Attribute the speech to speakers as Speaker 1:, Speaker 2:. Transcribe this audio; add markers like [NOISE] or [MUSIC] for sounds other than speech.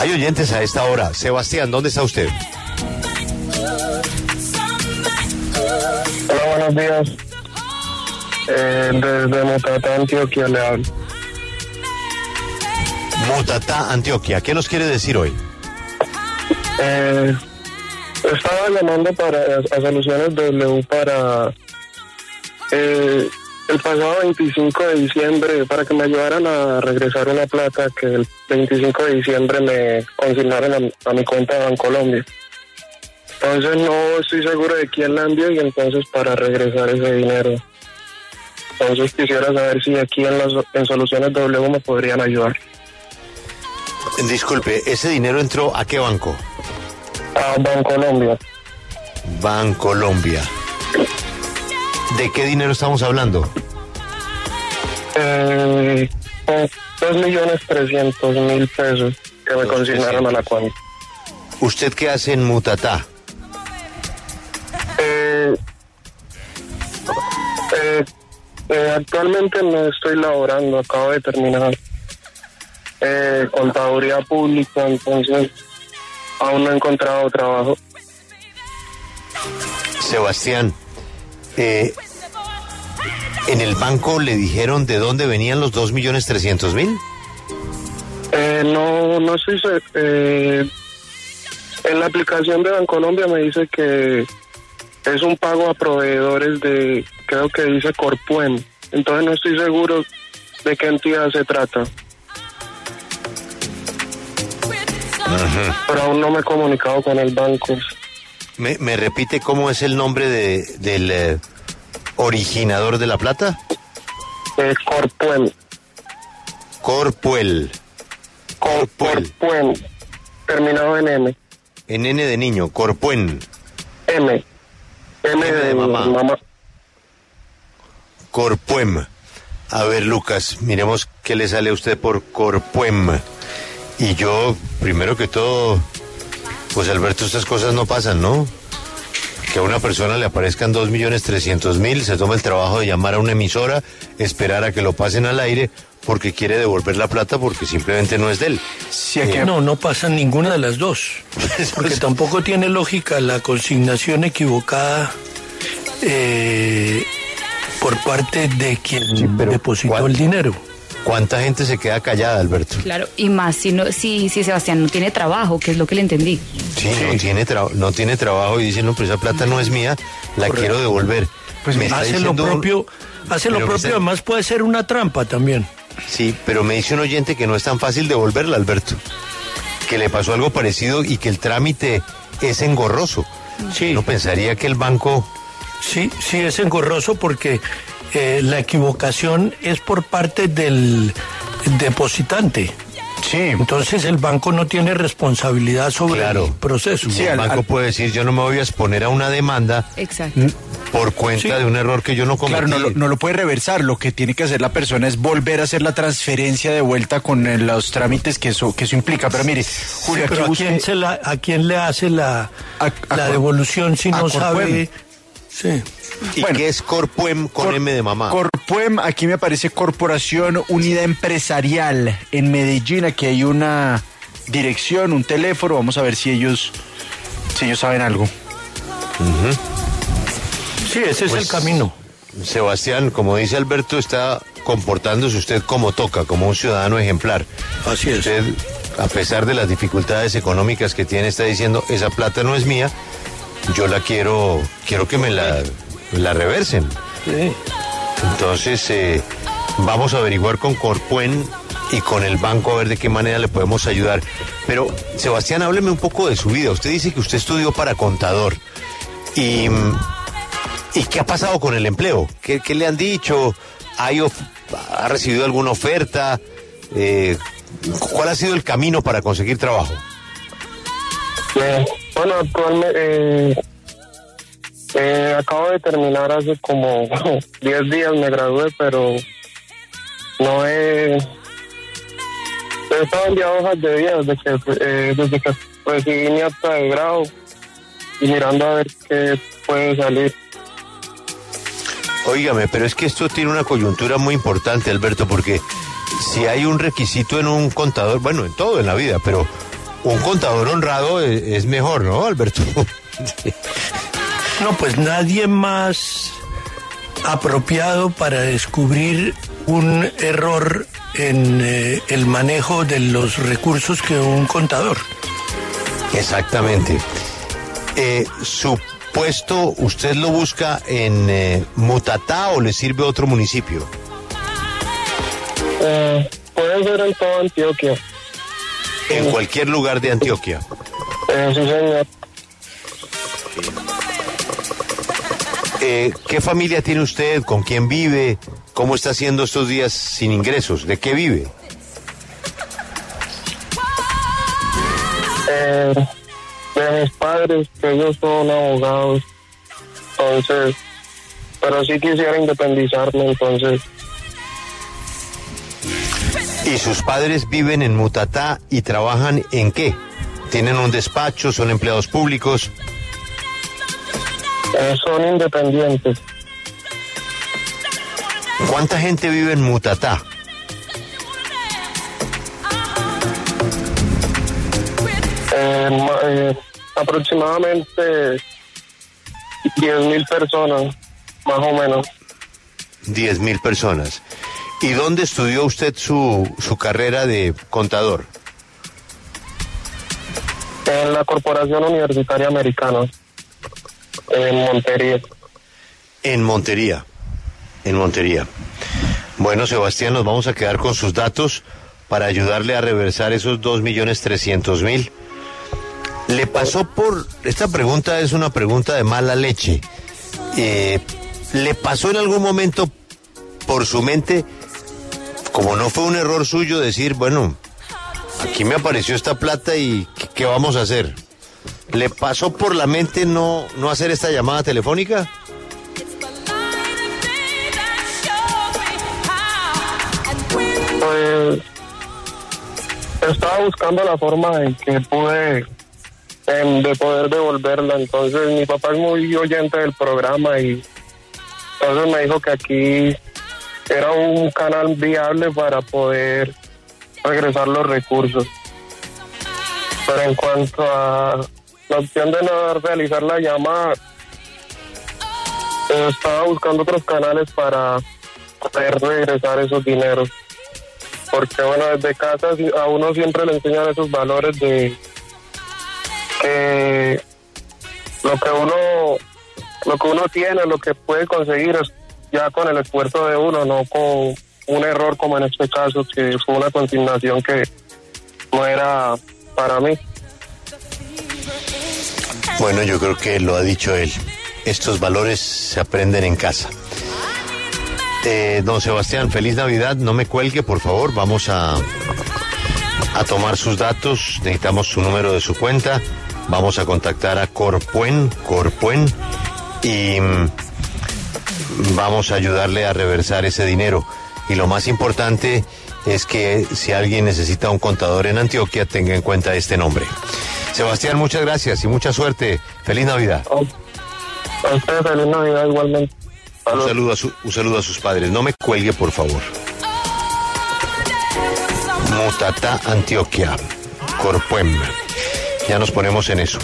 Speaker 1: Hay oyentes a esta hora. Sebastián, ¿dónde está usted?
Speaker 2: Hola, buenos días. Eh, desde Mutatá, Antioquia, le hablo.
Speaker 1: Mutatá, Antioquia. ¿Qué nos quiere decir hoy?
Speaker 2: Eh, estaba llamando para a Soluciones W para eh, el pasado 25 de diciembre para que me ayudaran a regresar una plata que el 25 de diciembre me consignaron a, a mi cuenta de Bancolombia. Entonces no estoy seguro de quién la envió y entonces para regresar ese dinero. Entonces quisiera saber si aquí en, las, en Soluciones W me podrían ayudar.
Speaker 1: Disculpe, ¿ese dinero entró a qué banco?
Speaker 2: A Bancolombia.
Speaker 1: Bancolombia. ¿De qué dinero estamos hablando?
Speaker 2: Eh, con dos millones trescientos mil pesos que me consignaron a la cuenta.
Speaker 1: ¿Usted qué hace en Mutatá?
Speaker 2: Eh, eh, eh, actualmente no estoy laborando, acabo de terminar eh, contaduría pública, entonces aún no he encontrado trabajo.
Speaker 1: Sebastián, eh, ¿en el banco le dijeron de dónde venían los dos millones trescientos mil?
Speaker 2: Eh, no, no estoy se- eh, en la aplicación de Bancolombia me dice que es un pago a proveedores de, creo que dice Corpuen. Entonces no estoy seguro de qué entidad se trata. Pero aún no me he comunicado con el banco.
Speaker 1: ¿Me, me repite cómo es el nombre de, del eh, originador de la plata?
Speaker 2: Corpuen.
Speaker 1: Corpuel,
Speaker 2: Cor-
Speaker 1: Corpuen.
Speaker 2: Corpuen. Terminado en M.
Speaker 1: en N de niño, Corpuen,
Speaker 2: M. M,
Speaker 1: de mamá.
Speaker 2: mamá.
Speaker 1: Corpuem. A ver, Lucas, miremos qué le sale a usted por Corpuem. Y yo, primero que todo, pues Alberto, estas cosas no pasan, ¿no? Que a una persona le aparezcan dos millones trescientos mil, se toma el trabajo de llamar a una emisora, esperar a que lo pasen al aire porque quiere devolver la plata porque simplemente no es de él.
Speaker 3: Sí, aquí-
Speaker 4: No, no pasa ninguna de las dos. [LAUGHS] Porque tampoco tiene lógica la consignación equivocada eh, por parte de quien
Speaker 1: Sí,
Speaker 4: depositó
Speaker 1: ¿cuál?
Speaker 4: el dinero.
Speaker 1: ¿Cuánta gente se queda callada, Alberto?
Speaker 5: Claro, y más si, no, si, si Sebastián no tiene trabajo, que es lo que le entendí.
Speaker 1: Sí, No, tiene tra- no tiene trabajo y dicen, no, pero esa plata no es mía, la quiero devolver.
Speaker 3: Pues
Speaker 1: Me
Speaker 4: Hace lo
Speaker 1: diciendo un-
Speaker 4: propio, hace lo propio,
Speaker 1: está-
Speaker 4: además puede ser una trampa también.
Speaker 1: Sí, pero me dice un oyente que no es tan fácil devolverla, Alberto. Que le pasó algo parecido y que el trámite es engorroso.
Speaker 4: Sí.
Speaker 1: No pensaría que el banco...
Speaker 4: Sí, sí, es engorroso porque eh, la equivocación es por parte del depositante.
Speaker 3: sí.
Speaker 4: Entonces el banco no tiene responsabilidad sobre
Speaker 1: Claro.
Speaker 4: el proceso.
Speaker 3: Sí,
Speaker 1: el banco
Speaker 3: al-
Speaker 1: puede decir, yo no me voy a exponer a una demanda
Speaker 5: Exacto.
Speaker 1: por cuenta
Speaker 4: Sí.
Speaker 1: de un error que yo no cometí.
Speaker 3: Claro, no, lo- no lo puede reversar. Lo que tiene que hacer la persona es volver a hacer la transferencia de vuelta con eh, los trámites que eso, que eso implica. Pero mire, Julio,
Speaker 4: Pero ¿a
Speaker 3: busque-
Speaker 4: quién, se la, ¿a quién le hace la,
Speaker 3: A- a
Speaker 4: la
Speaker 3: Cor-
Speaker 4: devolución si no sabe? Sí.
Speaker 1: ¿Y
Speaker 3: bueno,
Speaker 1: qué es Corpuem con
Speaker 3: Cor-
Speaker 1: M de mamá?
Speaker 3: Corpuem, aquí me aparece Corporación Unida Empresarial en Medellín. Aquí hay una dirección, un teléfono. Vamos a ver si ellos, si ellos saben algo.
Speaker 4: Sí, ese es
Speaker 1: Pues-
Speaker 4: el camino.
Speaker 1: Sebastián, como dice Alberto, está comportándose usted como toca, como un ciudadano ejemplar.
Speaker 4: Así es.
Speaker 1: Usted, a pesar de las dificultades económicas que tiene, está diciendo, esa plata no es mía, yo la quiero, quiero que me la, la reversen.
Speaker 4: Sí.
Speaker 1: Entonces, eh, vamos a averiguar con Corpuen y con el banco a ver de qué manera le podemos ayudar. Pero, Sebastián, hábleme un poco de su vida. Usted dice que usted estudió para contador. Y, ¿y qué ha pasado con el empleo? ¿Qué, qué le han dicho? ¿Hay of- ¿Ha recibido alguna oferta? Eh, ¿Cuál ha sido el camino para conseguir trabajo?
Speaker 2: Eh, bueno, actualmente eh, eh, acabo de terminar hace como [LAUGHS] 10 días, me gradué, pero no he... He estado enviando hojas de vida desde que, eh, desde que recibí mi acta de grado y mirando a ver qué puede salir.
Speaker 1: Óigame, pero es que esto tiene una coyuntura muy importante, Alberto, porque si hay un requisito en un contador, bueno, en todo en la vida, pero un contador honrado es, es mejor, ¿no, Alberto? [LAUGHS]
Speaker 4: No, pues nadie más apropiado para descubrir un error en eh, el manejo de los recursos que un contador.
Speaker 1: Exactamente. Eh, ¿Su puesto usted lo busca en eh, Mutatá o le sirve otro municipio?
Speaker 2: Eh, puede ser en toda Antioquia.
Speaker 1: En cualquier lugar de Antioquia.
Speaker 2: Eh, sí, señor.
Speaker 1: Eh, ¿Qué familia tiene usted? ¿Con quién vive? ¿Cómo está haciendo estos días sin ingresos? ¿De qué vive?
Speaker 2: Eh, de mis padres, que ellos son abogados. Entonces, pero sí quisiera independizarme, entonces,
Speaker 1: ¿Y sus padres viven en Mutatá y trabajan en qué? ¿Tienen un despacho? ¿Son empleados públicos?
Speaker 2: eh, son independientes.
Speaker 1: ¿Cuánta gente vive en Mutatá?
Speaker 2: Eh, eh, aproximadamente 10 mil personas, más o menos.
Speaker 1: 10 mil personas. ¿Y dónde estudió usted su, su carrera de contador?
Speaker 2: En la Corporación Universitaria Americana, en Montería.
Speaker 1: En Montería. En Montería. Bueno, Sebastián, nos vamos a quedar con sus datos para ayudarle a reversar esos dos millones trescientos mil. Le pasó por... Esta pregunta es una pregunta de mala leche. Eh, ¿Le pasó en algún momento por su mente, como no fue un error suyo, decir, bueno, aquí me apareció esta plata y ¿qué, vamos a hacer? ¿Le pasó por la mente no, no hacer esta llamada telefónica?
Speaker 2: Pues estaba buscando la forma en que pude em, de poder devolverla. Entonces mi papá es muy oyente del programa y entonces me dijo que aquí era un canal viable para poder regresar los recursos. Pero en cuanto a la opción de no realizar la llamada, eh, estaba buscando otros canales para poder regresar esos dineros porque bueno, desde casa a uno siempre le enseñan esos valores de que lo que uno lo que uno tiene, lo que puede conseguir es ya con el esfuerzo de uno, no con un error como en este caso, que fue una consignación que no era para mí.
Speaker 1: Bueno, yo creo que lo ha dicho él. Estos valores se aprenden en casa. Eh, don Sebastián, feliz Navidad. No me cuelgue, por favor. Vamos a, a tomar sus datos. Necesitamos su número de su cuenta. Vamos a contactar a Corpuen, Corpuen, y mm, vamos a ayudarle a reversar ese dinero. Y lo más importante es que si alguien necesita un contador en Antioquia, tenga en cuenta este nombre. Sebastián, muchas gracias y mucha suerte. Feliz Navidad.
Speaker 2: A ustedes feliz Navidad igualmente.
Speaker 1: Un saludo, a su- un saludo a sus padres. No me cuelgue, por favor. Mutatá, Antioquia. Corpuem. Ya nos ponemos en eso.